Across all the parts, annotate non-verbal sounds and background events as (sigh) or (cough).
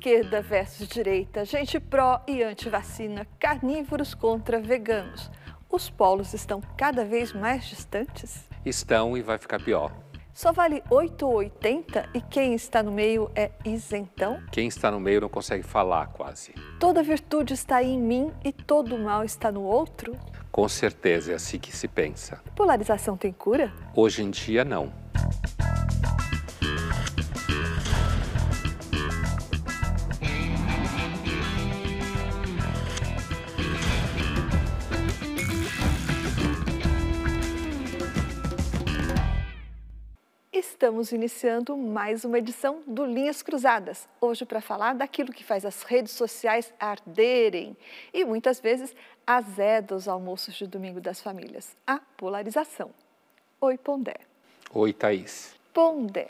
Esquerda versus direita, gente pró e anti-vacina, carnívoros contra veganos. Os polos estão cada vez mais distantes? Estão e vai ficar pior. Só vale 8 ou 80 e quem está no meio é isentão? Quem está no meio não consegue falar quase. Toda virtude está em mim e todo mal está no outro? Com certeza é assim que se pensa. Polarização tem cura? Hoje em dia, não. Estamos iniciando mais uma edição do Linhas Cruzadas. Hoje para falar daquilo que faz as redes sociais arderem e muitas vezes azeda os almoços de domingo das famílias, a polarização. Oi, Pondé. Oi, Thaís. Pondé.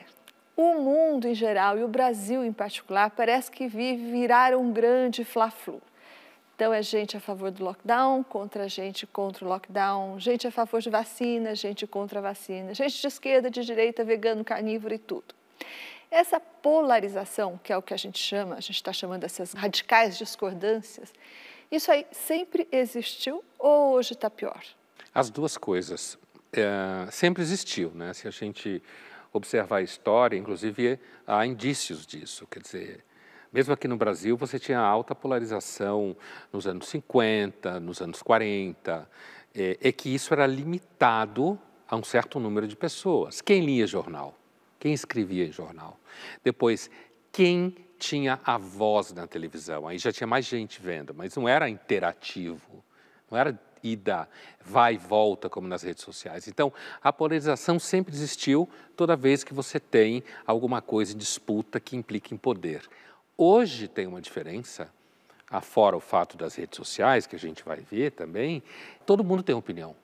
O mundo em geral e o Brasil em particular parece que vive virar um grande fla-flu. Então, é gente a favor do lockdown, contra gente contra o lockdown, gente a favor de vacina, gente contra a vacina, gente de esquerda, de direita, vegano, carnívoro e tudo. Essa polarização, que é o que a gente chama, a gente está chamando essas radicais discordâncias, isso aí sempre existiu ou hoje está pior? As duas coisas. É, sempre existiu, né? Se a gente observar a história, inclusive há indícios disso. Quer dizer, mesmo aqui no Brasil, você tinha alta polarização nos anos 50, nos anos 40, é, é que isso era limitado a um certo número de pessoas. Quem lia jornal? Quem escrevia em jornal? Depois, quem tinha a voz na televisão? Aí já tinha mais gente vendo, mas não era interativo, não era ida, vai e volta como nas redes sociais. Então, a polarização sempre existiu toda vez que você tem alguma coisa em disputa que implica em poder. Hoje tem uma diferença, afora o fato das redes sociais, que a gente vai ver também, todo mundo tem opinião.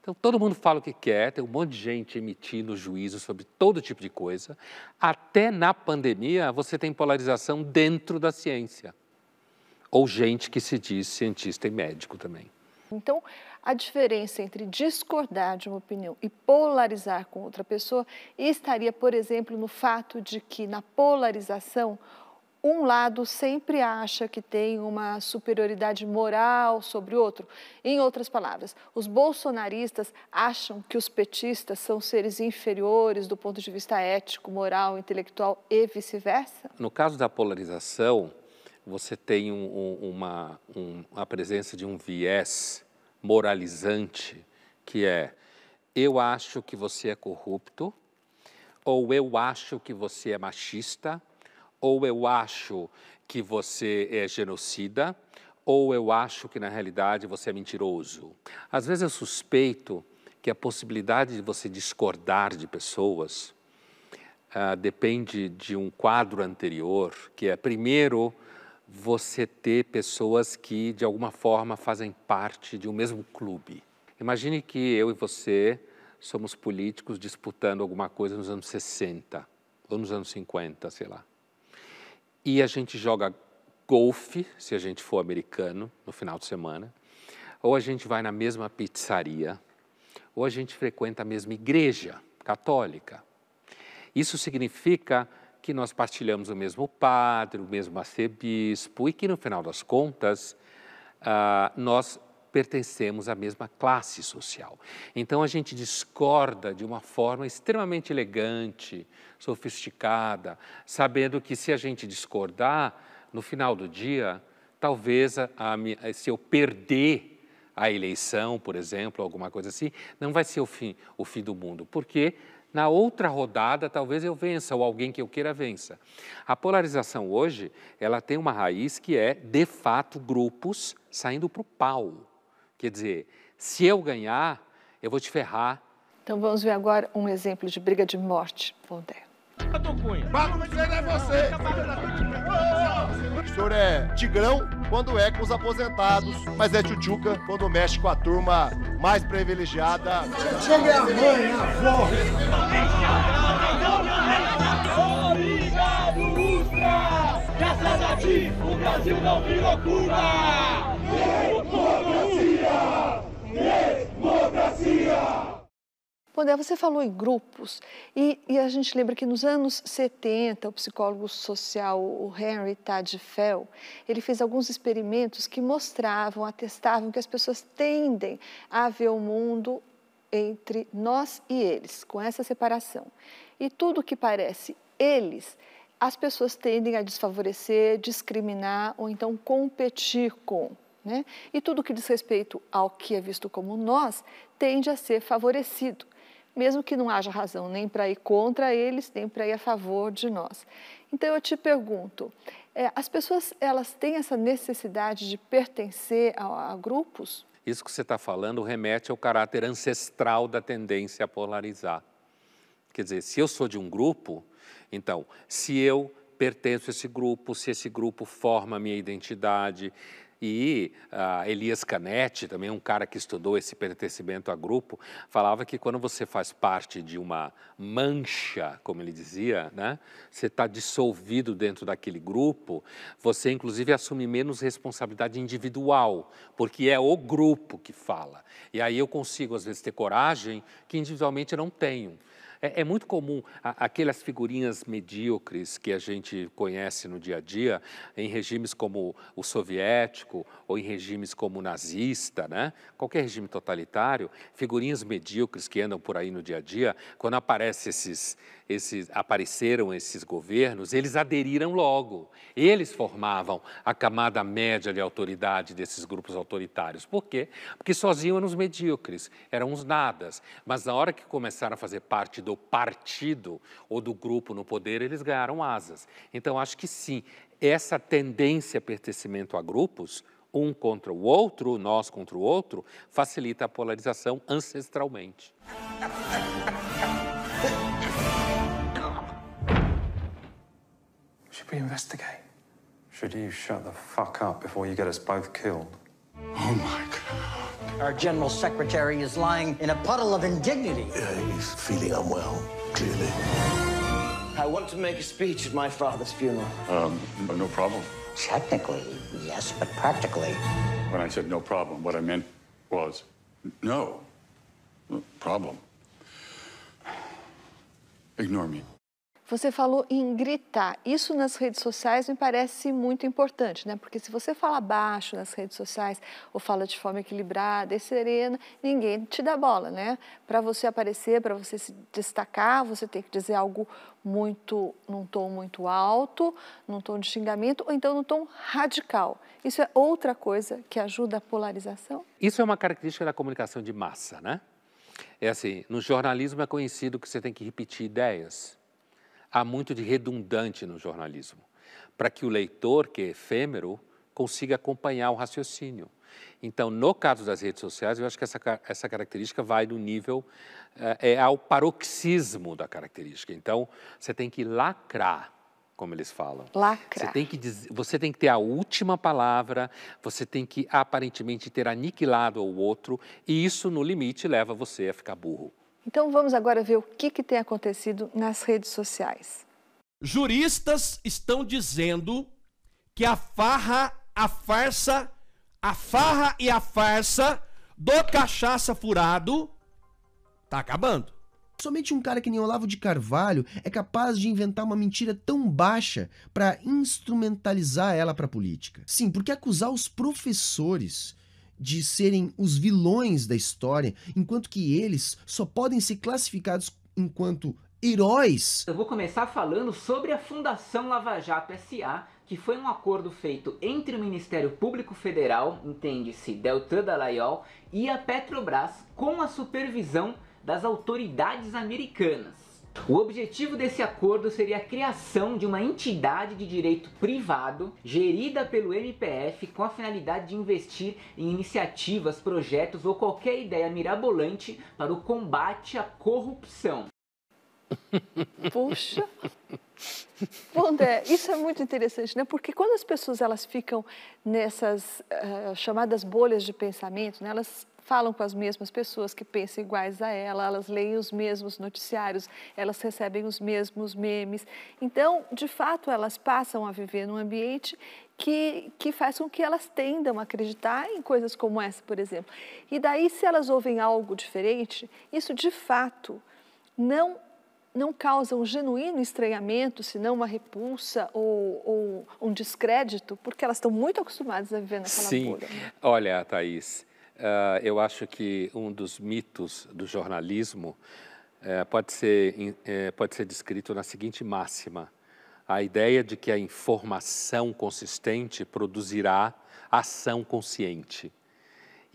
Então, todo mundo fala o que quer, tem um monte de gente emitindo juízo sobre todo tipo de coisa. Até na pandemia, você tem polarização dentro da ciência. Ou gente que se diz cientista e médico também. Então, a diferença entre discordar de uma opinião e polarizar com outra pessoa estaria, por exemplo, no fato de que na polarização um lado sempre acha que tem uma superioridade moral sobre o outro. Em outras palavras, os bolsonaristas acham que os petistas são seres inferiores do ponto de vista ético, moral, intelectual e vice-versa? No caso da polarização, você tem um, um, uma, um, a presença de um viés moralizante, que é eu acho que você é corrupto, ou eu acho que você é machista, ou eu acho que você é genocida, ou eu acho que na realidade você é mentiroso. Às vezes eu suspeito que a possibilidade de você discordar de pessoas uh, depende de um quadro anterior, que é primeiro você ter pessoas que, de alguma forma, fazem parte de um mesmo clube. Imagine que eu e você somos políticos disputando alguma coisa nos anos 60 ou nos anos 50, sei lá. E a gente joga golfe, se a gente for americano, no final de semana, ou a gente vai na mesma pizzaria, ou a gente frequenta a mesma igreja católica. Isso significa que nós partilhamos o mesmo padre, o mesmo arcebispo e que, no final das contas, ah, nós pertencemos à mesma classe social. Então a gente discorda de uma forma extremamente elegante, sofisticada, sabendo que se a gente discordar, no final do dia, talvez a, a, se eu perder a eleição, por exemplo, alguma coisa assim, não vai ser o fim, o fim do mundo, porque na outra rodada talvez eu vença ou alguém que eu queira vença. A polarização hoje, ela tem uma raiz que é, de fato, grupos saindo para o pau. Quer dizer, se eu ganhar, eu vou te ferrar. Então vamos ver agora um exemplo de briga de morte. Voltaire. Pago o senhor é você. O senhor é tigrão quando é com os aposentados, mas é tchutchuca quando mexe com a turma mais privilegiada. Chega a mãe, a avó. Obrigado, Ustra! Graças a ti, o Brasil não virou Cuba! Democracia! Democracia! Bom, você falou em grupos e, e, a gente lembra que nos anos 70 o psicólogo social o Henry Tadfel ele fez alguns experimentos que mostravam, atestavam que as pessoas tendem a ver o mundo entre nós e eles, com essa separação. E tudo que parece eles, as pessoas tendem a desfavorecer, discriminar ou então competir com. Né? E tudo que diz respeito ao que é visto como nós tende a ser favorecido, mesmo que não haja razão nem para ir contra eles, nem para ir a favor de nós. Então eu te pergunto, é, as pessoas elas têm essa necessidade de pertencer a, a grupos? Isso que você está falando remete ao caráter ancestral da tendência a polarizar. Quer dizer, se eu sou de um grupo, então, se eu pertenço a esse grupo, se esse grupo forma a minha identidade, e uh, Elias Canetti, também um cara que estudou esse pertencimento a grupo, falava que quando você faz parte de uma mancha, como ele dizia, né, você está dissolvido dentro daquele grupo, você inclusive assume menos responsabilidade individual, porque é o grupo que fala. E aí eu consigo, às vezes, ter coragem que individualmente eu não tenho. É, é muito comum a, aquelas figurinhas medíocres que a gente conhece no dia a dia, em regimes como o soviético ou em regimes como o nazista, né? qualquer regime totalitário, figurinhas medíocres que andam por aí no dia a dia, quando aparecem esses, esses, apareceram esses governos, eles aderiram logo. Eles formavam a camada média de autoridade desses grupos autoritários. Por quê? Porque sozinhos eram os medíocres, eram os nadas. Mas na hora que começaram a fazer parte do partido ou do grupo no poder, eles ganharam asas. Então, acho que sim, essa tendência a pertencimento a grupos, um contra o outro, nós contra o outro, facilita a polarização ancestralmente. (laughs) Should we investigate? Should you shut the fuck up before you get us both killed? Oh my God. Our general secretary is lying in a puddle of indignity. Yeah, he's feeling unwell, clearly. I want to make a speech at my father's funeral. Um, no problem. Technically, yes, but practically. When I said no problem, what I meant was no problem. Ignore me. Você falou em gritar. Isso nas redes sociais me parece muito importante, né? Porque se você fala baixo nas redes sociais ou fala de forma equilibrada e serena, ninguém te dá bola, né? Para você aparecer, para você se destacar, você tem que dizer algo muito num tom muito alto, num tom de xingamento ou então num tom radical. Isso é outra coisa que ajuda a polarização? Isso é uma característica da comunicação de massa, né? É assim, no jornalismo é conhecido que você tem que repetir ideias há muito de redundante no jornalismo, para que o leitor, que é efêmero, consiga acompanhar o raciocínio. Então, no caso das redes sociais, eu acho que essa, essa característica vai do nível, é, é ao paroxismo da característica. Então, você tem que lacrar, como eles falam. Lacrar. Você tem que, você tem que ter a última palavra, você tem que aparentemente ter aniquilado o outro, e isso, no limite, leva você a ficar burro. Então vamos agora ver o que, que tem acontecido nas redes sociais. Juristas estão dizendo que a farra, a farsa, a farra e a farsa do cachaça furado tá acabando. Somente um cara que nem Olavo de Carvalho é capaz de inventar uma mentira tão baixa para instrumentalizar ela para política. Sim, porque acusar os professores de serem os vilões da história, enquanto que eles só podem ser classificados enquanto heróis. Eu vou começar falando sobre a Fundação Lava Jato SA, que foi um acordo feito entre o Ministério Público Federal, entende-se Deltan Dallagnol, e a Petrobras com a supervisão das autoridades americanas. O objetivo desse acordo seria a criação de uma entidade de direito privado gerida pelo MPF com a finalidade de investir em iniciativas, projetos ou qualquer ideia mirabolante para o combate à corrupção. Puxa! Pondé, isso é muito interessante, né? Porque quando as pessoas elas ficam nessas uh, chamadas bolhas de pensamento, né? elas falam com as mesmas pessoas que pensam iguais a ela, elas leem os mesmos noticiários, elas recebem os mesmos memes. Então, de fato, elas passam a viver num ambiente que, que faz com que elas tendam a acreditar em coisas como essa, por exemplo. E daí, se elas ouvem algo diferente, isso de fato não não causa um genuíno estranhamento, senão uma repulsa ou, ou, um descrédito, porque elas estão muito acostumadas a viver naquela Sim. bolha. Né? Olha, Thaís, uh, eu acho que um dos mitos do jornalismo uh, pode, ser, uh, pode ser descrito na seguinte máxima: a ideia de que a informação consistente produzirá ação consciente.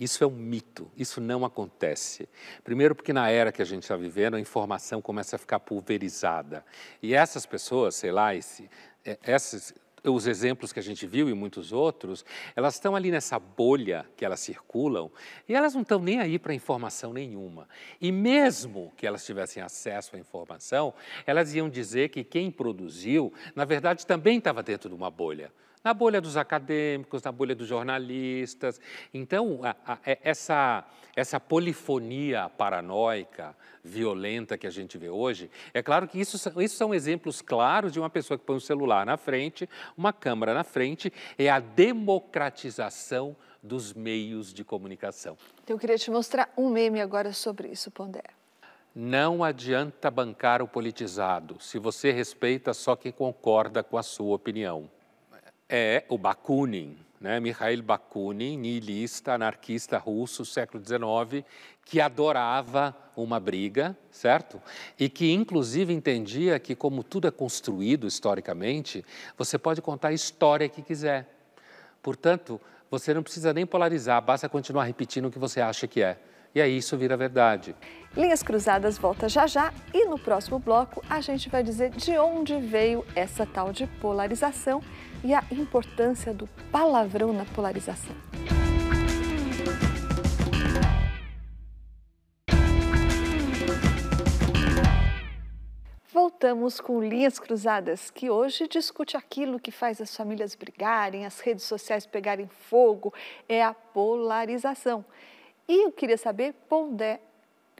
Isso é um mito, isso não acontece. Primeiro, porque na era que a gente está vivendo, a informação começa a ficar pulverizada. E essas pessoas, sei lá, esse, é, esses, os exemplos que a gente viu e muitos outros, elas estão ali nessa bolha que elas circulam e elas não estão nem aí para informação nenhuma. E mesmo que elas tivessem acesso à informação, elas iam dizer que quem produziu, na verdade, também estava dentro de uma bolha na bolha dos acadêmicos, na bolha dos jornalistas. Então, a, a, é, essa, essa polifonia paranoica, violenta que a gente vê hoje, é claro que isso, isso são exemplos claros de uma pessoa que põe um celular na frente, uma câmera na frente, é a democratização dos meios de comunicação. Eu queria te mostrar um meme agora sobre isso, Pondé. Não adianta bancar o politizado se você respeita só quem concorda com a sua opinião é o Bakunin, né? Mikhail Bakunin, niilista, anarquista russo, século XIX, que adorava uma briga, certo? E que, inclusive, entendia que, como tudo é construído historicamente, você pode contar a história que quiser. Portanto, você não precisa nem polarizar, basta continuar repetindo o que você acha que é. E aí isso vira verdade. Linhas Cruzadas volta já já e no próximo bloco a gente vai dizer de onde veio essa tal de polarização e a importância do palavrão na polarização. Voltamos com Linhas Cruzadas, que hoje discute aquilo que faz as famílias brigarem, as redes sociais pegarem fogo, é a polarização. E eu queria saber, Pondé,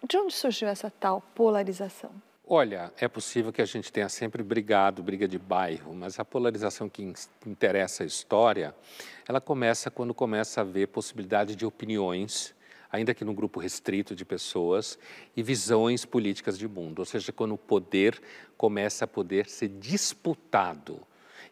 de onde surgiu essa tal polarização? Olha, é possível que a gente tenha sempre brigado, briga de bairro, mas a polarização que interessa a história, ela começa quando começa a haver possibilidade de opiniões, ainda que num grupo restrito de pessoas, e visões políticas de mundo, ou seja, quando o poder começa a poder ser disputado,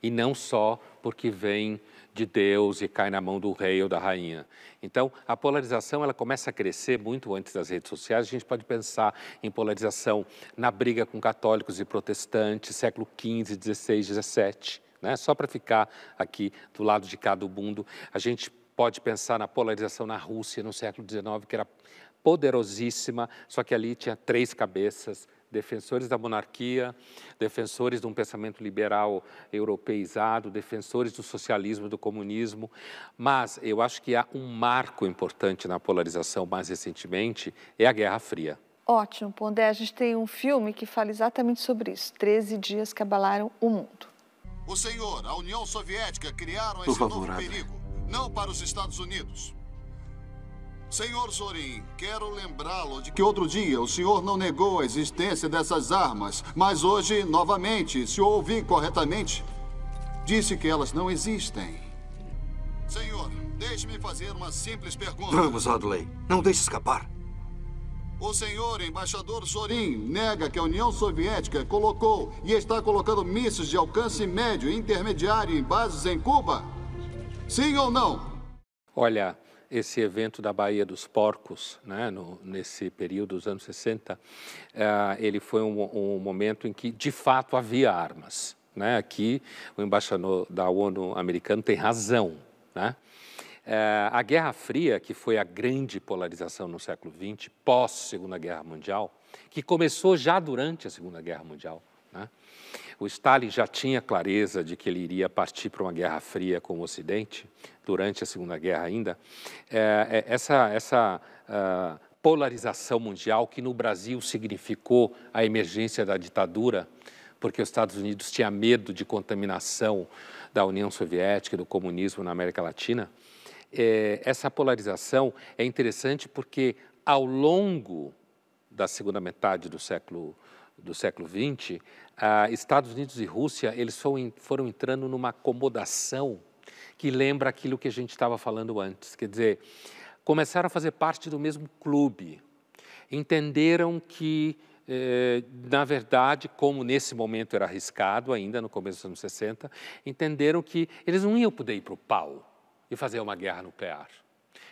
e não só porque vem de Deus e cai na mão do rei ou da rainha. Então, a polarização ela começa a crescer muito antes das redes sociais. A gente pode pensar em polarização na briga com católicos e protestantes, século XV, XVI, XVII. Né? Só para ficar aqui do lado de cá do mundo, a gente pode pensar na polarização na Rússia no século XIX, que era poderosíssima, só que ali tinha três cabeças, defensores da monarquia, defensores de um pensamento liberal europeizado, defensores do socialismo, do comunismo, mas eu acho que há um marco importante na polarização mais recentemente, é a Guerra Fria. Ótimo, Pondé, a gente tem um filme que fala exatamente sobre isso, 13 dias que abalaram o mundo. O senhor, a União Soviética criaram esse novo perigo, não para os Estados Unidos, Senhor Sorin, quero lembrá-lo de que outro dia o senhor não negou a existência dessas armas, mas hoje, novamente, se eu ouvi corretamente, disse que elas não existem. Senhor, deixe-me fazer uma simples pergunta. Vamos, Audley. Não deixe escapar. O senhor embaixador Sorin nega que a União Soviética colocou e está colocando mísseis de alcance médio e intermediário em bases em Cuba? Sim ou não? Olha, esse evento da Baía dos Porcos, né, no, nesse período dos anos 60, uh, eh, ele foi um, um, momento em que, de fato, havia armas. Né? Aqui, o embaixador da ONU americano tem razão. Né? Uh, a Guerra Fria, que foi a grande polarização no século XX, pós-Segunda Guerra Mundial, que começou já durante a Segunda Guerra Mundial, né? O Stalin já tinha clareza de que ele iria partir para uma guerra fria com o Ocidente, durante a Segunda Guerra ainda. É, é, essa essa uh, polarização mundial, que no Brasil significou a emergência da ditadura, porque os Estados Unidos tinha medo de contaminação da União Soviética e do comunismo na América Latina. É, essa polarização é interessante porque ao longo da segunda metade do século do século XX, ah, Estados Unidos e Rússia eles foram, entrando numa acomodação que lembra aquilo que a gente estava falando antes. Quer dizer, começaram a fazer parte do mesmo clube, entenderam que eh, na verdade, como nesse momento era arriscado ainda, no começo dos anos 60, entenderam que eles não iam poder ir para o pau e fazer uma guerra nuclear.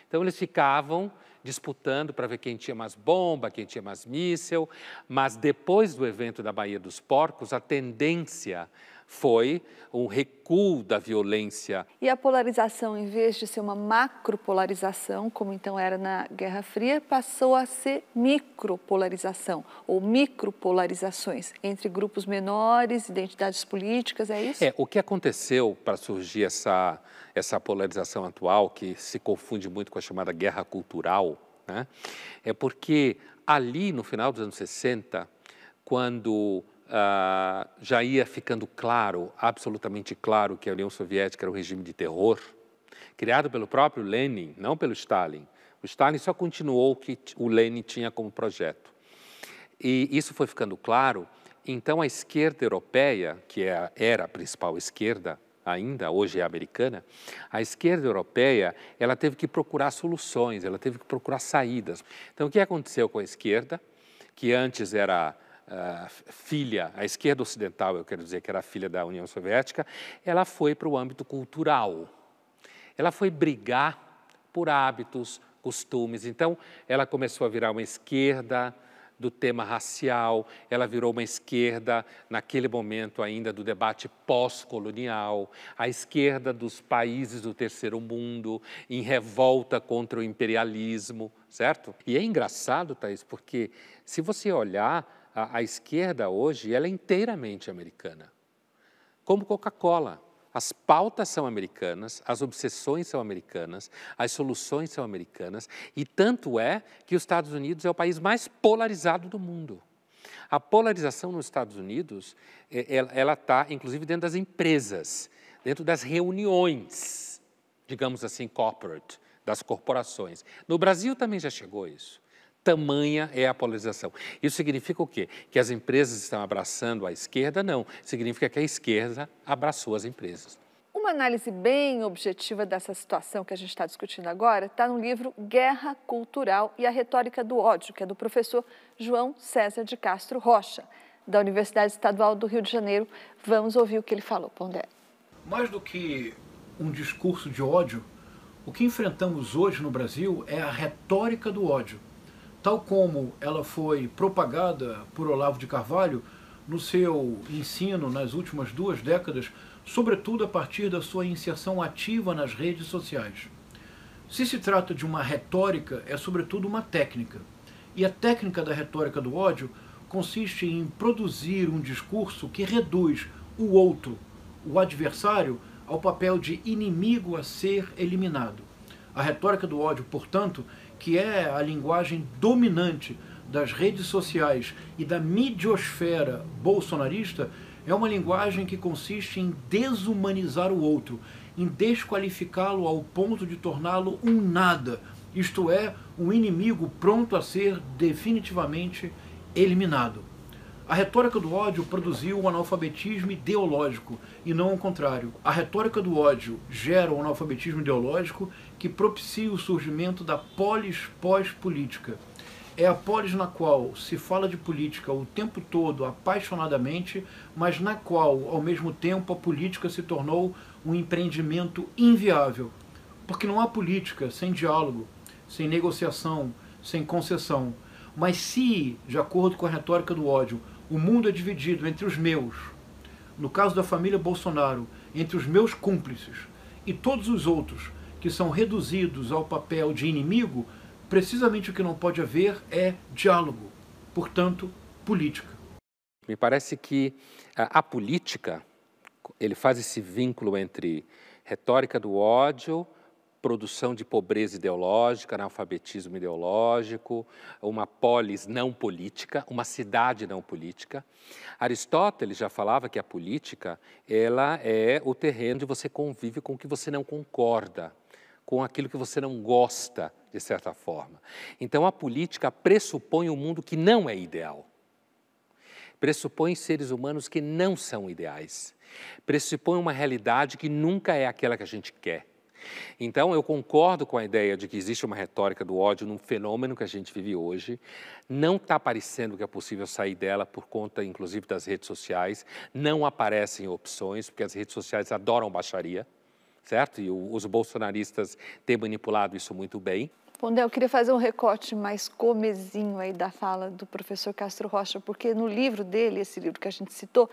Então eles ficavam disputando para ver quem tinha mais bomba, quem tinha mais míssil, mas depois do evento da Baía dos Porcos, a tendência foi um recuo da violência. E a polarização, em vez de ser uma macropolarização, como então era na Guerra Fria, passou a ser micropolarização ou micropolarizações entre grupos menores, identidades políticas, é isso? É, o que aconteceu para surgir essa, essa polarização atual, que se confunde muito com a chamada guerra cultural, né? é porque ali no final dos anos 60, quando Uh, já ia ficando claro, absolutamente claro, que a União Soviética era um regime de terror, criado pelo próprio Lenin, não pelo Stalin. O Stalin só continuou o que o Lenin tinha como projeto. E isso foi ficando claro. Então, a esquerda europeia, que é era a principal esquerda ainda, hoje é americana, a esquerda europeia, ela teve que procurar soluções, ela teve que procurar saídas. Então, o que aconteceu com a esquerda, que antes era filha, a esquerda ocidental, eu quero dizer que era filha da União Soviética, ela foi para o âmbito cultural. Ela foi brigar por hábitos, costumes. Então, ela começou a virar uma esquerda do tema racial, ela virou uma esquerda, naquele momento ainda, do debate pós-colonial, a esquerda dos países do terceiro mundo, em revolta contra o imperialismo, certo? E é engraçado, Thaís, porque se você olhar a, a esquerda hoje ela é inteiramente americana. Como Coca-Cola. As pautas são americanas, as obsessões são americanas, as soluções são americanas, e tanto é que os Estados Unidos é o país mais polarizado do mundo. A polarização nos Estados Unidos, é, ela está, inclusive, dentro das empresas, dentro das reuniões, digamos assim, corporate, das corporações. No Brasil também já chegou isso. Tamanha é a polarização. Isso significa o quê? Que as empresas estão abraçando a esquerda? Não. Significa que a esquerda abraçou as empresas. Uma análise bem objetiva dessa situação que a gente está discutindo agora está no livro Guerra Cultural e a Retórica do Ódio, que é do professor João César de Castro Rocha, da Universidade Estadual do Rio de Janeiro. Vamos ouvir o que ele falou, Pondé. Mais do que um discurso de ódio, o que enfrentamos hoje no Brasil é a retórica do ódio tal como ela foi propagada por Olavo de Carvalho no seu ensino nas últimas duas décadas, sobretudo a partir da sua inserção ativa nas redes sociais. Se se trata de uma retórica, é sobretudo uma técnica. E a técnica da retórica do ódio consiste em produzir um discurso que reduz o outro, o adversário, ao papel de inimigo a ser eliminado. A retórica do ódio, portanto, que é a linguagem dominante das redes sociais e da midiosfera bolsonarista, é uma linguagem que consiste em desumanizar o outro, em desqualificá-lo ao ponto de torná-lo um nada, isto é, um inimigo pronto a ser definitivamente eliminado. A retórica do ódio produziu um analfabetismo ideológico e não o contrário. A retórica do ódio gera um analfabetismo ideológico que propicia o surgimento da polis pós-política. É a polis na qual se fala de política o tempo todo apaixonadamente, mas na qual, ao mesmo tempo, a política se tornou um empreendimento inviável. Porque não há política sem diálogo, sem negociação, sem concessão. Mas se, de acordo com a retórica do ódio, o mundo é dividido entre os meus, no caso da família Bolsonaro, entre os meus cúmplices e todos os outros que são reduzidos ao papel de inimigo, precisamente o que não pode haver é diálogo, portanto, política. Me parece que a, a política, ele faz esse vínculo entre retórica do ódio, produção de pobreza ideológica, analfabetismo ideológico, uma polis não política, uma cidade não política. Aristóteles já falava que a política ela é o terreno onde você convive com o que você não concorda, com aquilo que você não gosta, de certa forma. Então a política pressupõe um mundo que não é ideal. Pressupõe seres humanos que não são ideais. Pressupõe uma realidade que nunca é aquela que a gente quer então, eu concordo com a ideia de que existe uma retórica do ódio num fenômeno que a gente vive hoje. Não está parecendo que é possível sair dela por conta, inclusive, das redes sociais. Não aparecem opções, porque as redes sociais adoram baixaria, certo? E os bolsonaristas têm manipulado isso muito bem. Pondé, eu queria fazer um recorte mais comezinho aí da fala do professor Castro Rocha, porque no livro dele, esse livro que a gente citou,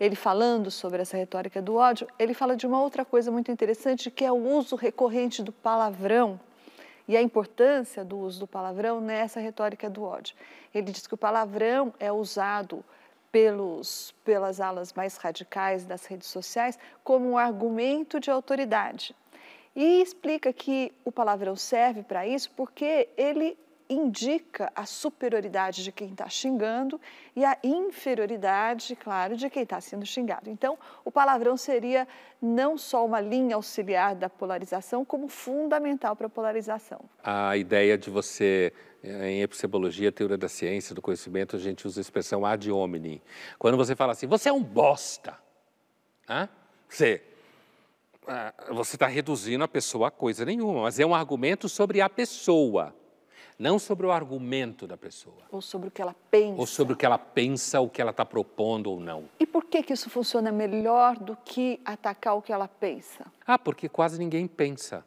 ele falando sobre essa retórica do ódio, ele fala de uma outra coisa muito interessante, que é o uso recorrente do palavrão e a importância do uso do palavrão nessa retórica do ódio. Ele diz que o palavrão é usado pelos, pelas alas mais radicais das redes sociais como um argumento de autoridade. E explica que o palavrão serve para isso porque ele indica a superioridade de quem está xingando e a inferioridade, claro, de quem está sendo xingado. Então, o palavrão seria não só uma linha auxiliar da polarização, como fundamental para a polarização. A ideia de você, eh, em epistemologia, teoria da ciência, do conhecimento, a gente usa a expressão ad hominem. Quando você fala assim, você é um bosta, Hã? você ah, você está reduzindo a pessoa a coisa nenhuma, mas é um argumento sobre a pessoa, não sobre o argumento da pessoa. Ou sobre o que ela pensa. Ou sobre o que ela pensa, o que ela está propondo ou não. E por que, que isso funciona melhor do que atacar o que ela pensa? Ah, porque quase ninguém pensa.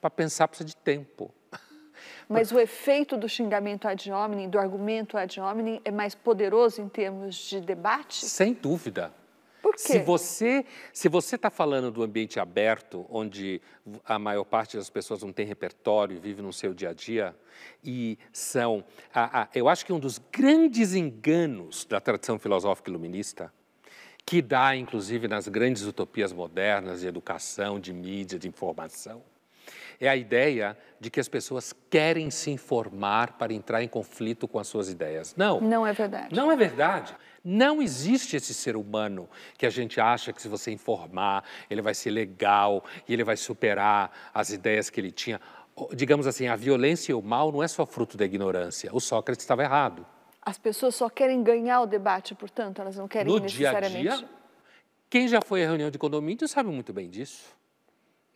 Para pensar precisa de tempo. (laughs) Mas o efeito do xingamento ad hominem, do argumento ad hominem, é mais poderoso em termos de debate? Sem dúvida. Quê? Se você se você está falando do ambiente aberto, onde a maior parte das pessoas não tem repertório, vive no seu dia a dia, e são, a, a, eu acho que um dos grandes enganos da tradição filosófica iluminista, que dá inclusive nas grandes utopias modernas de educação, de mídia, de informação, é a ideia de que as pessoas querem se informar para entrar em conflito com as suas ideias. Não. Não é verdade. Não é verdade. Não existe esse ser humano que a gente acha que se você informar, ele vai ser legal e ele vai superar as ideias que ele tinha. Digamos assim, a violência e o mal não é só fruto da ignorância. O Sócrates estava errado. As pessoas só querem ganhar o debate, portanto, elas não querem no necessariamente... dia a dia, quem já foi à reunião de condomínio sabe muito bem disso.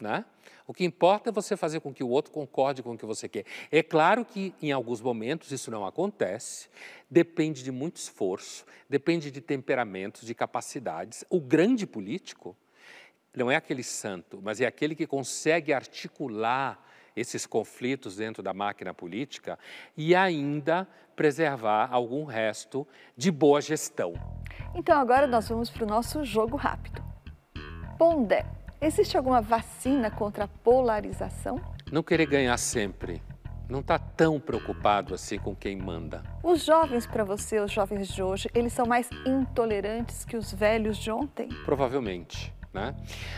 Né? O que importa é você fazer com que o outro concorde com o que você quer. É claro que em alguns momentos isso não acontece, depende de muito esforço, depende de temperamentos, de capacidades. O grande político não é aquele santo, mas é aquele que consegue articular esses conflitos dentro da máquina política e ainda preservar algum resto de boa gestão. Então agora nós vamos para o nosso jogo rápido. Pondé. Existe alguma vacina contra a polarização? Não querer ganhar sempre. Não está tão preocupado assim com quem manda. Os jovens, para você, os jovens de hoje, eles são mais intolerantes que os velhos de ontem? Provavelmente. Né?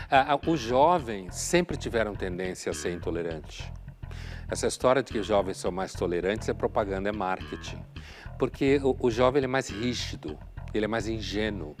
Ah, ah, os jovens sempre tiveram tendência a ser intolerantes. Essa história de que os jovens são mais tolerantes é propaganda, é marketing. Porque o, o jovem é mais rígido, ele é mais ingênuo,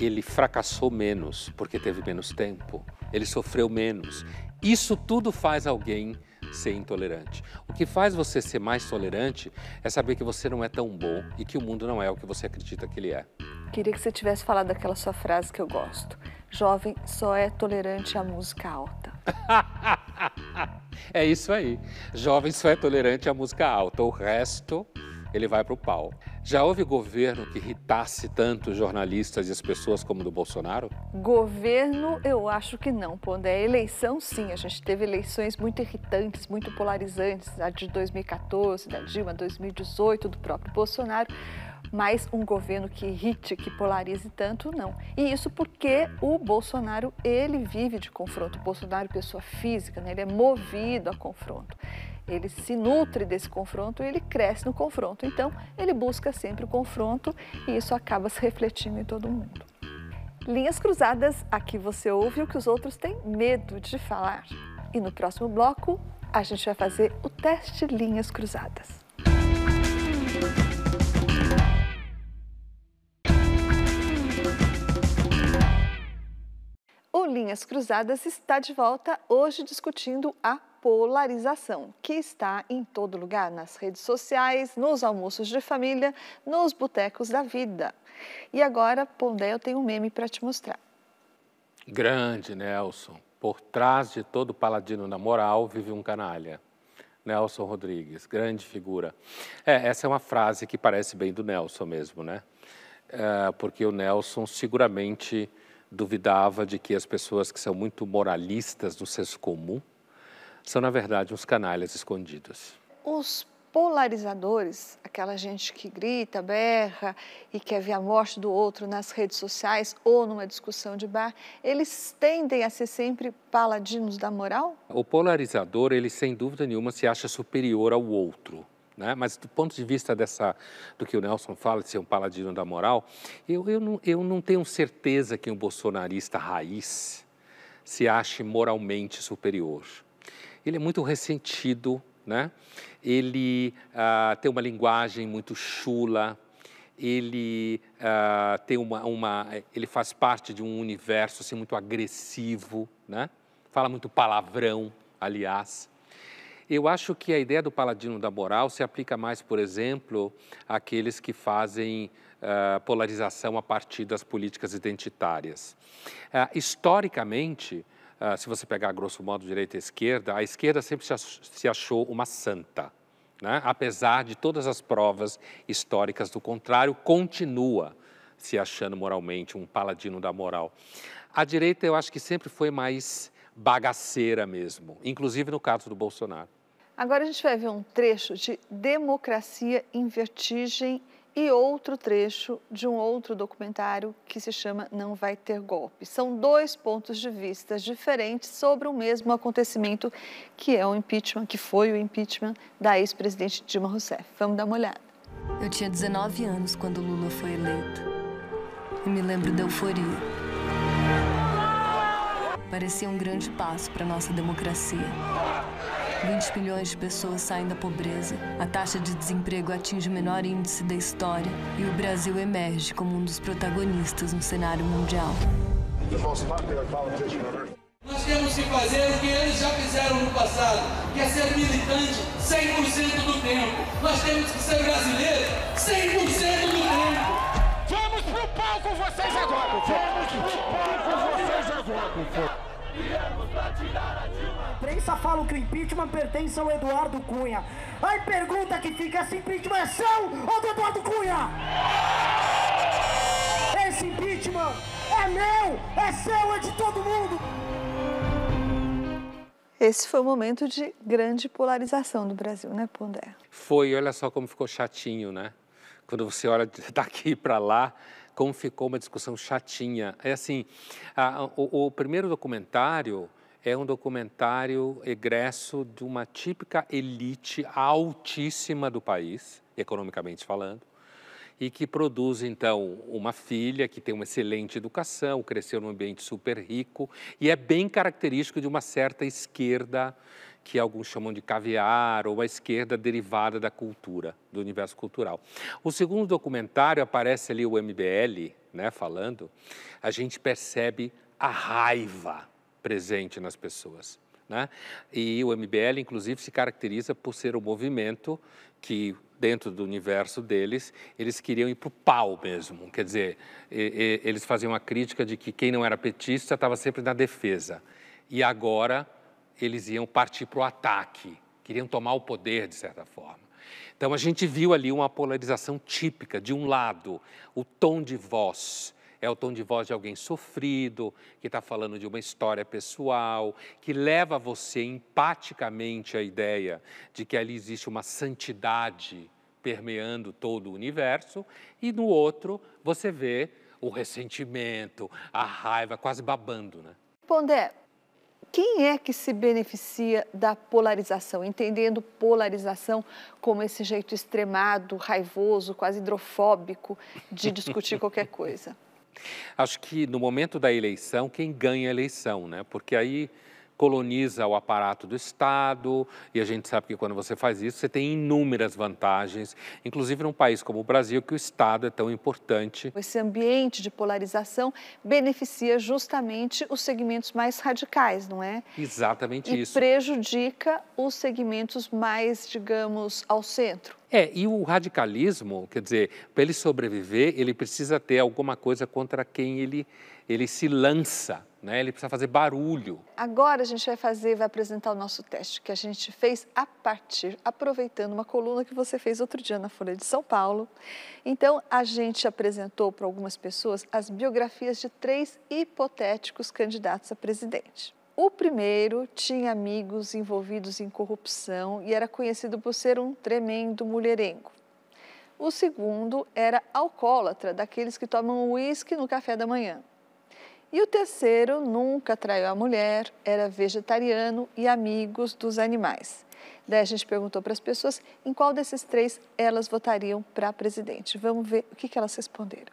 ele fracassou menos porque teve menos tempo, ele sofreu menos. Isso tudo faz alguém ser intolerante. O que faz você ser mais tolerante é saber que você não é tão bom e que o mundo não é o que você acredita que ele é. Queria que você tivesse falado daquela sua frase que eu gosto. Jovem só é tolerante à música alta. (laughs) é isso aí. Jovem só é tolerante à música alta. O resto ele vai para o pau. Já houve governo que irritasse tanto jornalistas e as pessoas como do Bolsonaro? Governo, eu acho que não, Pondé. Eleição, sim. A gente teve eleições muito irritantes, muito polarizantes. A de 2014, da Dilma, 2018, do próprio Bolsonaro. Mas um governo que irrite, que polarize tanto, não. E isso porque o Bolsonaro, ele vive de confronto. O Bolsonaro, pessoa física, né? ele é movido a confronto ele se nutre desse confronto e ele cresce no confronto. Então, ele busca sempre o confronto e isso acaba se refletindo em todo mundo. Linhas Cruzadas, aqui você ouve o que os outros têm medo de falar. E no próximo bloco, a gente vai fazer o teste Linhas Cruzadas. Linhas Cruzadas está de volta hoje discutindo a polarização, que está em todo lugar, nas redes sociais, nos almoços de família, nos botecos da vida. E agora, Pondé, eu tenho um meme para te mostrar. Grande, Nelson. Por trás de todo paladino na moral vive um canalha. Nelson Rodrigues, grande figura. É, essa é uma frase que parece bem do Nelson mesmo, né? É, porque o Nelson seguramente duvidava de que as pessoas que são muito moralistas no senso comum são, na verdade, uns canalhas escondidos. Os polarizadores, aquela gente que grita, berra e quer ver a morte do outro nas redes sociais ou numa discussão de bar, eles tendem a ser sempre paladinos da moral? O polarizador, ele sem dúvida nenhuma se acha superior ao outro. Né? Mas do ponto de vista dessa, do que o Nelson fala de ser um paladino da moral, eu, eu, não, eu não tenho certeza que um bolsonarista raiz se ache moralmente superior. Ele é muito ressentido, né? ele ah, tem uma linguagem muito chula, ele ah, tem uma, uma, ele faz parte de um universo assim, muito agressivo, né? fala muito palavrão, aliás. Eu acho que a ideia do paladino da moral se aplica mais, por exemplo, àqueles que fazem uh, polarização a partir das políticas identitárias. Uh, historicamente, uh, se você pegar grosso modo direita e esquerda, a esquerda sempre se achou uma santa. Né? Apesar de todas as provas históricas do contrário, continua se achando moralmente um paladino da moral. A direita, eu acho que sempre foi mais bagaceira mesmo, inclusive no caso do Bolsonaro. Agora a gente vai ver um trecho de Democracia em Vertigem e outro trecho de um outro documentário que se chama Não Vai Ter Golpe. São dois pontos de vista diferentes sobre o mesmo acontecimento que é o impeachment, que foi o impeachment da ex-presidente Dilma Rousseff. Vamos dar uma olhada. Eu tinha 19 anos quando Lula foi eleito. E me lembro da euforia. Parecia um grande passo para nossa democracia. 20 milhões de pessoas saem da pobreza, a taxa de desemprego atinge o menor índice da história e o Brasil emerge como um dos protagonistas no cenário mundial. Nós temos que fazer o que eles já fizeram no passado, que é ser militante 100% do tempo. Nós temos que ser brasileiros 100% do tempo. Vamos pro palco vocês agora! Vamos pro palco vocês agora! A prensa fala que o impeachment pertence ao Eduardo Cunha. Aí pergunta que fica: esse impeachment é seu ou do Eduardo Cunha? Esse impeachment é meu, é seu, é de todo mundo. Esse foi o momento de grande polarização do Brasil, né, Pondé? Foi, olha só como ficou chatinho, né? Quando você olha (laughs) daqui para lá, como ficou uma discussão chatinha. É assim, a, o, o primeiro documentário é um documentário egresso de uma típica elite altíssima do país, economicamente falando, e que produz, então, uma filha que tem uma excelente educação, cresceu num ambiente super rico, e é bem característico de uma certa esquerda que alguns chamam de caviar, ou a esquerda derivada da cultura, do universo cultural. O segundo documentário, aparece ali o MBL, né, falando, a gente percebe a raiva presente nas pessoas. Né? E o MBL, inclusive, se caracteriza por ser um movimento que, dentro do universo deles, eles queriam ir para o pau mesmo. Quer dizer, e, e, eles faziam uma crítica de que quem não era petista estava sempre na defesa. E agora eles iam partir para o ataque, queriam tomar o poder de certa forma. Então a gente viu ali uma polarização típica. De um lado, o tom de voz é o tom de voz de alguém sofrido, que está falando de uma história pessoal, que leva você empaticamente à ideia de que ali existe uma santidade permeando todo o universo, e no outro você vê o ressentimento, a raiva quase babando, né? Pondé, quem é que se beneficia da polarização, entendendo polarização como esse jeito extremado, raivoso, quase hidrofóbico de discutir qualquer (laughs) coisa? Acho que no momento da eleição, quem ganha a eleição, né? Porque aí coloniza o aparato do Estado, e a gente sabe que quando você faz isso, você tem inúmeras vantagens, inclusive num país como o Brasil, que o Estado é tão importante. Esse ambiente de polarização beneficia justamente os segmentos mais radicais, não é? Exatamente e isso. E prejudica os segmentos mais, digamos, ao centro. É, e o radicalismo, quer dizer, para ele sobreviver, ele precisa ter alguma coisa contra quem ele, ele se lança né? Ele precisa fazer barulho. Agora a gente vai fazer, vai apresentar o nosso teste que a gente fez a partir, aproveitando uma coluna que você fez outro dia na Folha de São Paulo. Então a gente apresentou para algumas pessoas as biografias de três hipotéticos candidatos a presidente. O primeiro tinha amigos envolvidos em corrupção e era conhecido por ser um tremendo mulherengo. O segundo era alcoólatra, daqueles que tomam uísque no café da manhã. E o terceiro nunca traiu a mulher, era vegetariano e amigos dos animais. Daí a gente perguntou para as pessoas em qual desses três elas votariam para presidente. Vamos ver o que, que elas responderam.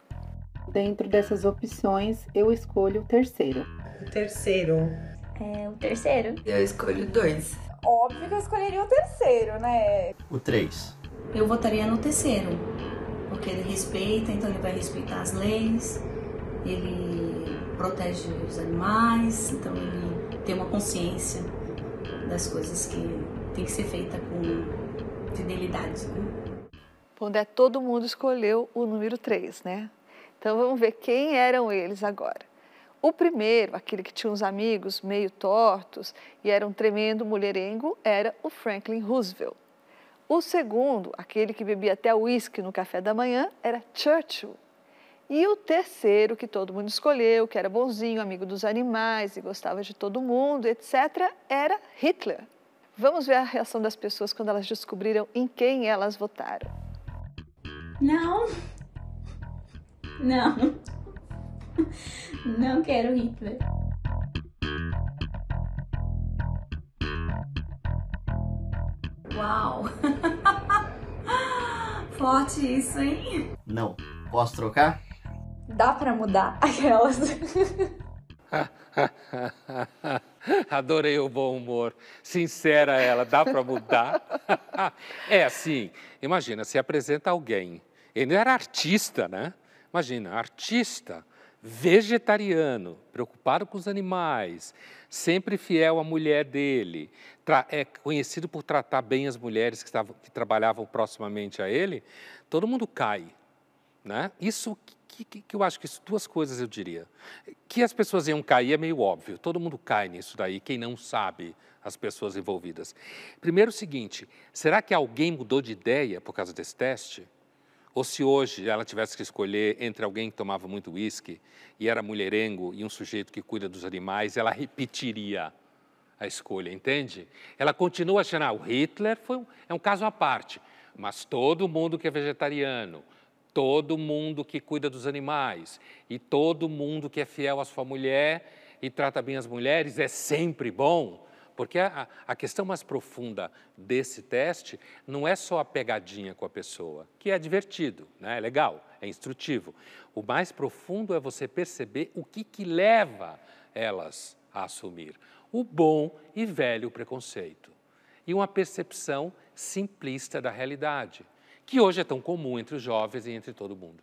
Dentro dessas opções, eu escolho o terceiro. O terceiro. É o terceiro. Eu escolho dois. Óbvio que eu escolheria o terceiro, né? O três. Eu votaria no terceiro, porque ele respeita, então ele vai respeitar as leis, ele protege os animais, então ele tem uma consciência das coisas que tem que ser feita com fidelidade. Né? Pondé, todo mundo escolheu o número 3, né? Então vamos ver quem eram eles agora. O primeiro, aquele que tinha uns amigos meio tortos e era um tremendo mulherengo, era o Franklin Roosevelt. O segundo, aquele que bebia até uísque no café da manhã, era Churchill. E o terceiro, que todo mundo escolheu, que era bonzinho, amigo dos animais e gostava de todo mundo, etc., era Hitler. Vamos ver a reação das pessoas quando elas descobriram em quem elas votaram. Não. Não. Não quero Hitler. Uau! (laughs) Forte isso, hein? Não. Posso trocar? Dá para mudar (laughs) aquelas. (laughs) Adorei o bom humor. Sincera ela, dá para mudar? (laughs) é assim, imagina, se apresenta alguém. Ele era artista, né? Imagina, artista, vegetariano, preocupado com os animais, sempre fiel à mulher dele, é conhecido por tratar bem as mulheres que, estavam, que trabalhavam proximamente a ele, todo mundo cai. Né? Isso que, que, que, eu acho que isso, duas coisas eu diria. Que as pessoas iam cair é meio óbvio, todo mundo cai nisso daí, quem não sabe as pessoas envolvidas. Primeiro o seguinte, será que alguém mudou de ideia por causa desse teste? Ou se hoje ela tivesse que escolher entre alguém que tomava muito uísque e era mulherengo e um sujeito que cuida dos animais, ela repetiria a escolha, entende? Ela continua achando, ah, o Hitler foi um, é um caso à parte, mas todo mundo que é vegetariano, todo mundo que cuida dos animais e todo mundo que é fiel à sua mulher e trata bem as mulheres é sempre bom. Porque a, a, questão mais profunda desse teste não é só a pegadinha com a pessoa, que é divertido, né? é legal, é instrutivo. O mais profundo é você perceber o que, que leva elas a assumir o bom e velho preconceito e uma percepção simplista da realidade que hoje é tão comum entre os jovens e entre todo mundo.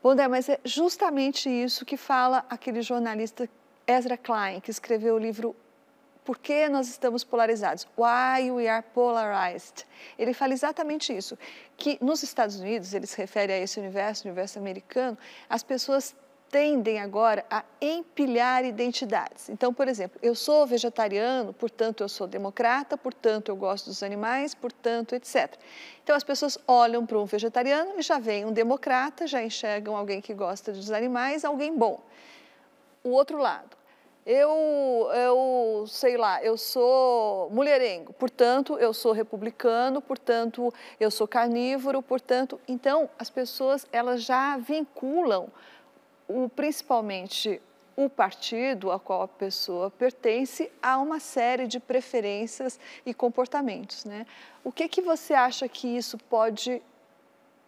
Bondé, mas é justamente isso que fala aquele jornalista Ezra Klein, que escreveu o livro Por que nós estamos polarizados? Why we are polarized. Ele fala exatamente isso, que nos Estados Unidos, ele se refere a esse universo, universo americano, as pessoas tendem agora a empilhar identidades. Então, por exemplo, eu sou vegetariano, portanto eu sou democrata, portanto eu gosto dos animais, portanto, etc. Então as pessoas olham para um vegetariano e já vem um democrata, já enxergam alguém que gosta dos animais, alguém bom. O outro lado, eu, eu sei lá, eu sou mulherengo, portanto eu sou republicano, portanto eu sou carnívoro, portanto, então as pessoas elas já vinculam o, principalmente o partido a qual a pessoa pertence a uma série de preferências e comportamentos. Né? O que, que você acha que isso pode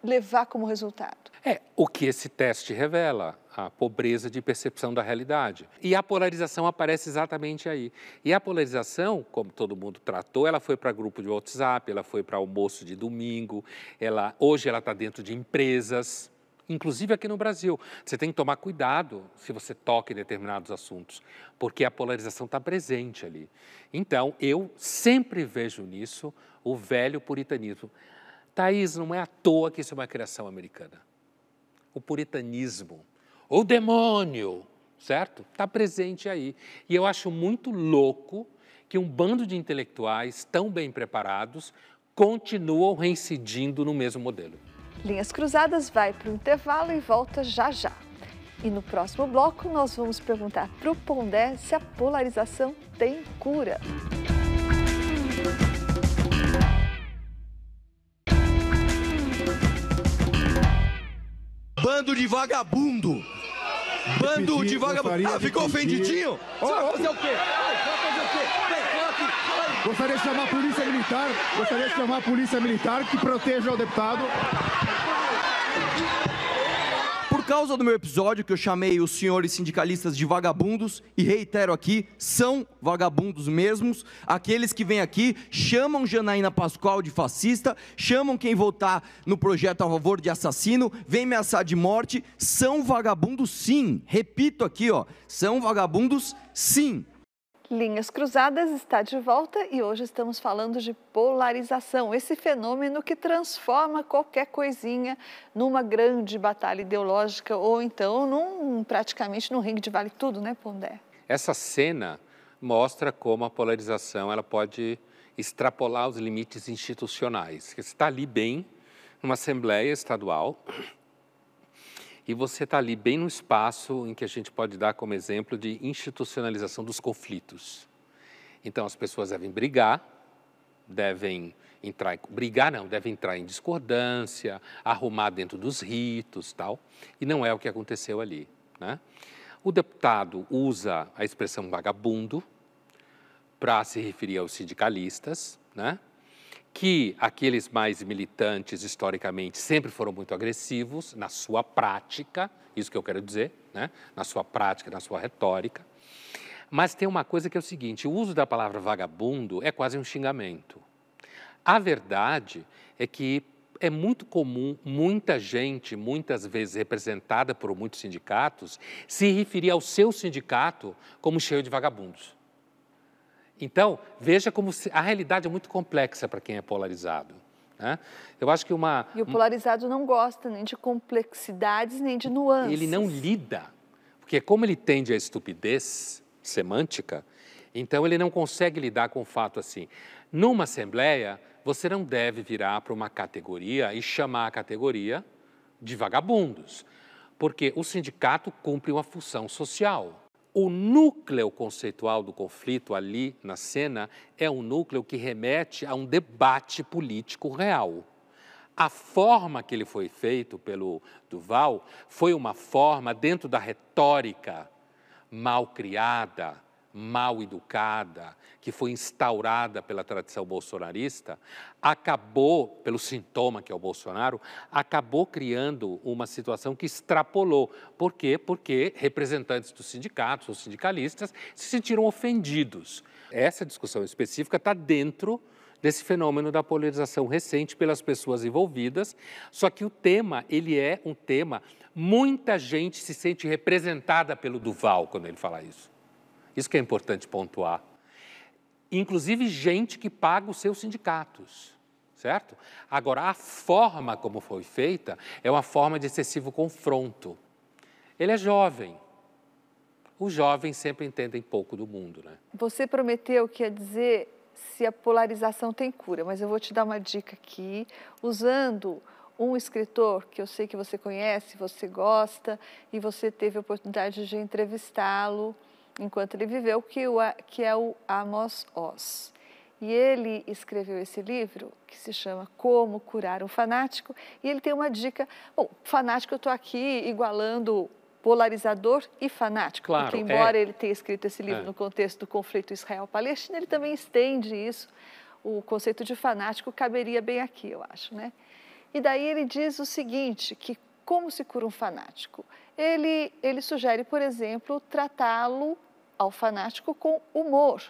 levar como resultado? É o que esse teste revela. a pobreza de percepção da realidade. E a polarização aparece exatamente aí. E a polarização, como todo mundo tratou, ela foi para grupo de WhatsApp, ela foi para almoço de domingo, ela, hoje ela está dentro de empresas, inclusive aqui no Brasil. Você tem que tomar cuidado se você toca em determinados assuntos, porque a polarização está presente ali. Então, eu sempre vejo nisso o velho puritanismo. Thaís, não é à toa que isso é uma criação americana. O puritanismo, o demônio, certo? Está presente aí. E eu acho muito louco que um bando de intelectuais tão bem preparados continuam reincidindo no mesmo modelo. Linhas Cruzadas vai para o intervalo e volta já já. E no próximo bloco nós vamos perguntar para o Pondé se a polarização tem cura. Bando de vagabundo! Bando Repetir, de vagabundo! Ah, ficou ofendidinho? Ó, Você vai ó. fazer o quê? Você vai fazer o quê? Gostaria de chamar a polícia militar. Gostaria de chamar a polícia militar que proteja o deputado. Causa do meu episódio que eu chamei os senhores sindicalistas de vagabundos, e reitero aqui, são vagabundos mesmos, aqueles que vêm aqui, chamam Janaína Pascoal de fascista, chamam quem votar no projeto a favor de assassino, vem ameaçar de morte, são vagabundos sim, repito aqui, ó, são vagabundos sim. Linhas Cruzadas está de volta e hoje estamos falando de polarização, esse fenômeno que transforma qualquer coisinha numa grande batalha ideológica ou então num, praticamente num ringue de vale tudo, né, Pondé? Essa cena mostra como a polarização ela pode extrapolar os limites institucionais. Você está ali bem, numa Assembleia Estadual, e você está ali bem no espaço em que a gente pode dar como exemplo de institucionalização dos conflitos. Então, as pessoas devem brigar, devem entrar, brigar não, devem entrar em discordância, arrumar dentro dos ritos, tal, e não é o que aconteceu ali, né? O deputado usa a expressão vagabundo para se referir aos sindicalistas, né? Que aqueles mais militantes, historicamente, sempre foram muito agressivos na sua prática, isso que eu quero dizer, né? na sua prática, na sua retórica. Mas tem uma coisa que é o seguinte: o uso da palavra vagabundo é quase um xingamento. A verdade é que é muito comum muita gente, muitas vezes representada por muitos sindicatos, se referir ao seu sindicato como cheio de vagabundos. Então, veja como se- a realidade é muito complexa para quem é polarizado. né? Eu acho que uma, E o polarizado não gosta nem de complexidades nem de nuances. ele não lida, porque como ele tende à estupidez semântica, então ele não consegue lidar com o fato assim. Numa assembleia, você não deve virar para uma categoria e chamar a categoria de vagabundos, porque o sindicato cumpre uma função social. O núcleo conceitual do conflito ali na cena é um núcleo que remete a um debate político real. A forma que ele foi feito pelo Duval foi uma forma dentro da retórica mal criada, mal educada, que foi instaurada pela tradição bolsonarista, acabou, pelo sintoma que é o Bolsonaro, acabou criando uma situação que extrapolou. Por quê? Porque representantes dos sindicatos, os sindicalistas, se sentiram ofendidos. Essa discussão específica está dentro desse fenômeno da polarização recente pelas pessoas envolvidas, só que o tema, ele é um tema, muita gente se sente representada pelo Duval quando ele fala isso. Isso que é importante pontuar. Inclusive gente que paga os seus sindicatos, certo? Agora, a forma como foi feita é uma forma de excessivo confronto. Ele é jovem. Os jovens sempre entendem pouco do mundo, né? Você prometeu que ia dizer se a polarização tem cura, mas eu vou te dar uma dica aqui, usando um escritor que eu sei que você conhece, você gosta e você teve a oportunidade de entrevistá-lo enquanto ele viveu, que, o, que é o Amos Oz. E ele escreveu esse livro que se chama Como Curar um Fanático, e ele tem uma dica. Bom, fanático eu estou aqui igualando polarizador e fanático, Claro, porque embora é. ele tenha escrito esse livro É. no contexto do conflito Israel-Palestina, ele também estende isso. O conceito de fanático caberia bem aqui, eu acho, né? E daí ele diz o seguinte, que como se cura um fanático? Ele, ele sugere, por exemplo, tratá-lo ao fanático com humor,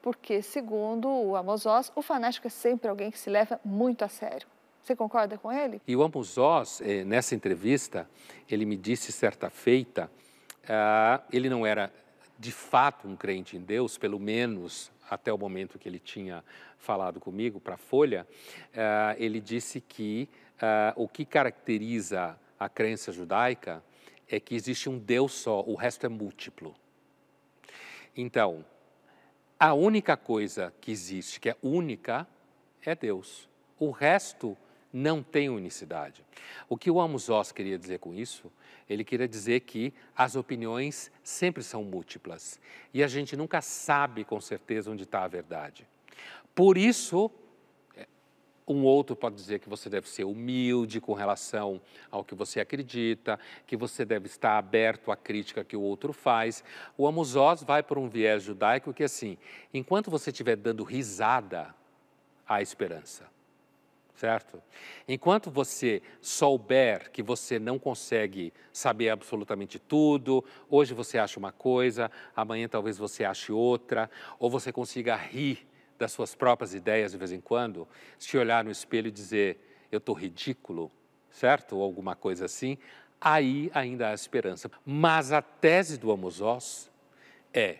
porque, segundo o Amos Oz, o fanático é sempre alguém que se leva muito a sério. Você concorda com ele? E o Amos Oz, eh, nessa entrevista, ele me disse certa feita, uh, ele não era de fato um crente em Deus, pelo menos até o momento que ele tinha falado comigo para a Folha, uh, ele disse que uh, o que caracteriza a crença judaica é que existe um Deus só, o resto é múltiplo. Então, a única coisa que existe, que é única, é Deus. O resto não tem unicidade. O que o Amos Oz queria dizer com isso? Ele queria dizer que as opiniões sempre são múltiplas e a gente nunca sabe com certeza onde está a verdade. Por isso, um outro pode dizer que você deve ser humilde com relação ao que você acredita, que você deve estar aberto à crítica que o outro faz. O Amos vai por um viés judaico que, assim, enquanto você estiver dando risada, há esperança. Certo? Enquanto você souber que você não consegue saber absolutamente tudo, hoje você acha uma coisa, amanhã talvez você ache outra, ou você consiga rir das suas próprias ideias de vez em quando, se olhar no espelho e dizer, eu estou ridículo, certo? Ou alguma coisa assim, aí ainda há esperança. Mas a tese do Amos é,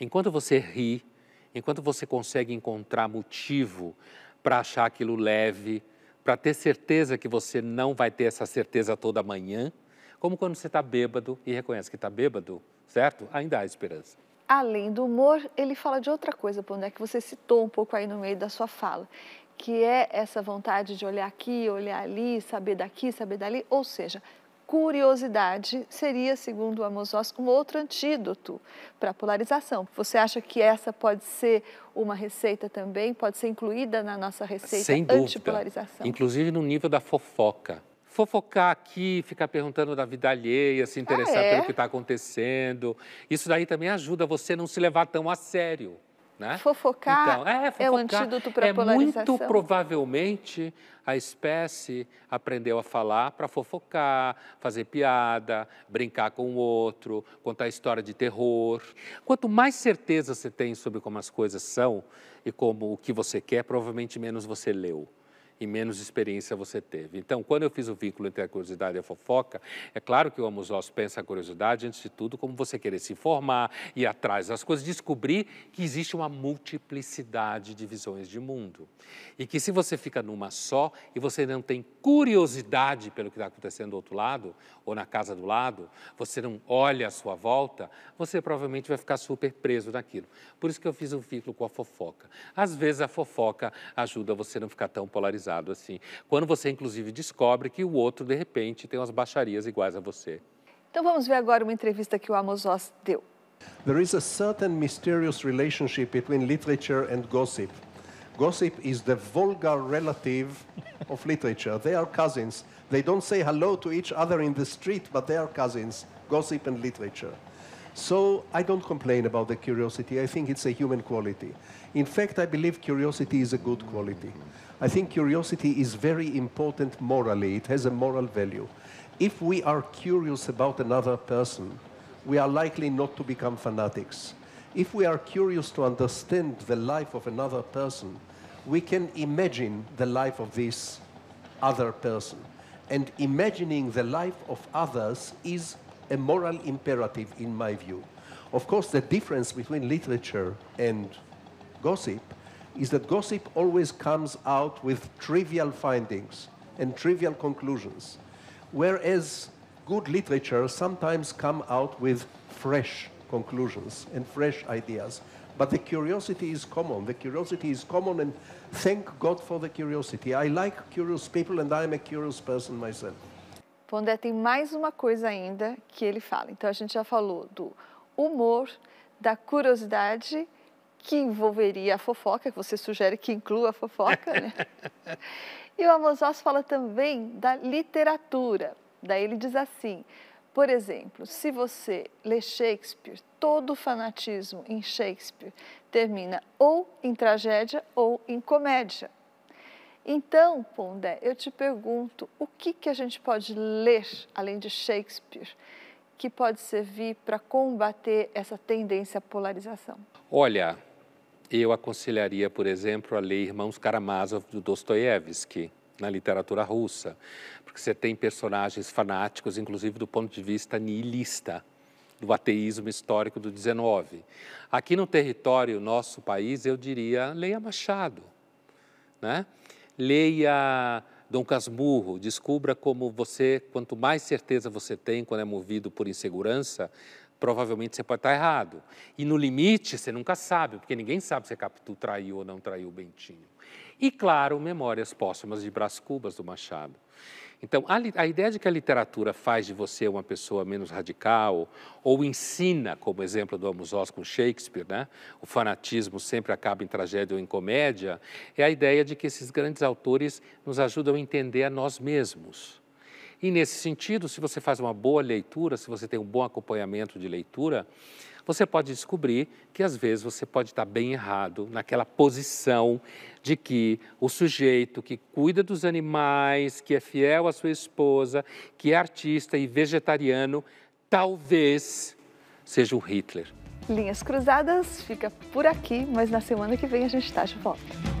enquanto você ri, enquanto você consegue encontrar motivo para achar aquilo leve, para ter certeza que você não vai ter essa certeza toda manhã, como quando você está bêbado e reconhece que está bêbado, certo? Ainda há esperança além do humor, ele fala de outra coisa, Pondé, que você citou um pouco aí no meio da sua fala, que é essa vontade de olhar aqui, olhar ali, saber daqui, saber dali, ou seja, curiosidade seria, segundo o Amos Oz, um outro antídoto para a polarização. Você acha que essa pode ser uma receita também, pode ser incluída na nossa receita Sem antipolarização? Inclusive no nível da fofoca fofocar aqui, ficar perguntando da vida alheia, se interessar ah, é? pelo que está acontecendo. Isso daí também ajuda você não se levar tão a sério. Né? Fofocar, então, é, fofocar é o antídoto para a é polarização. Muito provavelmente a espécie aprendeu a falar para fofocar, fazer piada, brincar com o outro, contar história de terror. Quanto mais certeza você tem sobre como as coisas são e como o que você quer, provavelmente menos você leu e menos experiência você teve. Então, quando eu fiz o vínculo entre a curiosidade e a fofoca, é claro que o Amos Oz pensa a curiosidade, antes de tudo, como você querer se informar, ir atrás das coisas, descobrir que existe uma multiplicidade de visões de mundo. E que se você fica numa só e você não tem curiosidade pelo que está acontecendo do outro lado, ou na casa do lado, você não olha à sua volta, você provavelmente vai ficar super preso naquilo. Por isso que eu fiz um vínculo com a fofoca. Às vezes a fofoca ajuda você a não ficar tão polarizado assim. Quando você, inclusive, descobre que o outro, de repente, tem umas baixarias iguais a você. Então vamos ver agora uma entrevista que o Amos Oz deu. There is a certain mysterious relationship between literature and gossip. Gossip is the vulgar relative of literature. They are cousins. They don't say hello to each other in the street, but they are cousins, gossip and literature. So I don't complain about the curiosity. I think it's a human quality. In fact, I believe curiosity is a good quality. I think curiosity is very important morally. It has a moral value. If we are curious about another person, we are likely not to become fanatics. If we are curious to understand the life of another person, we can imagine the life of this other person. And imagining the life of others is a moral imperative in my view. Of course, the difference between literature and gossip is that gossip always comes out with trivial findings and trivial conclusions, whereas good literature sometimes come out with fresh conclusions and fresh ideas. But the curiosity is common. The curiosity is common, and thank God for the curiosity. I like curious people, and I am a curious person myself. Pondé tem mais uma coisa ainda que ele fala. Então a gente já falou do humor, da curiosidade que envolveria a fofoca, que você sugere que inclua a fofoca, né? (laughs) e o Amos fala também da literatura. Daí ele diz assim, por exemplo, se você lê Shakespeare, todo o fanatismo em Shakespeare termina ou em tragédia ou em comédia. Então, Pondé, eu te pergunto, o que, que a gente pode ler, além de Shakespeare, que pode servir para combater essa tendência à polarização? Olha, eu aconselharia, por exemplo, a ler Irmãos Karamazov do Dostoiévski, na literatura russa, porque você tem personagens fanáticos, inclusive do ponto de vista nihilista, do ateísmo histórico do 19. Aqui no território nosso país, eu diria, leia Machado, né? leia Dom Casmurro, descubra como você, quanto mais certeza você tem quando é movido por insegurança, provavelmente você pode estar errado. E no limite, você nunca sabe, porque ninguém sabe se a Capitu traiu ou não traiu o Bentinho. E, claro, Memórias Póstumas de Brás Cubas, do Machado. Então, a, a, ideia de que a literatura faz de você uma pessoa menos radical, ou ensina, como exemplo do Amos com Shakespeare, né? o fanatismo sempre acaba em tragédia ou em comédia, é a ideia de que esses grandes autores nos ajudam a entender a nós mesmos. E, nesse sentido, se você faz uma boa leitura, se você tem um bom acompanhamento de leitura, você pode descobrir que às vezes você pode estar bem errado naquela posição de que o sujeito que cuida dos animais, que é fiel à sua esposa, que é artista e vegetariano, talvez seja o Hitler. Linhas Cruzadas fica por aqui, mas na semana que vem a gente está de volta.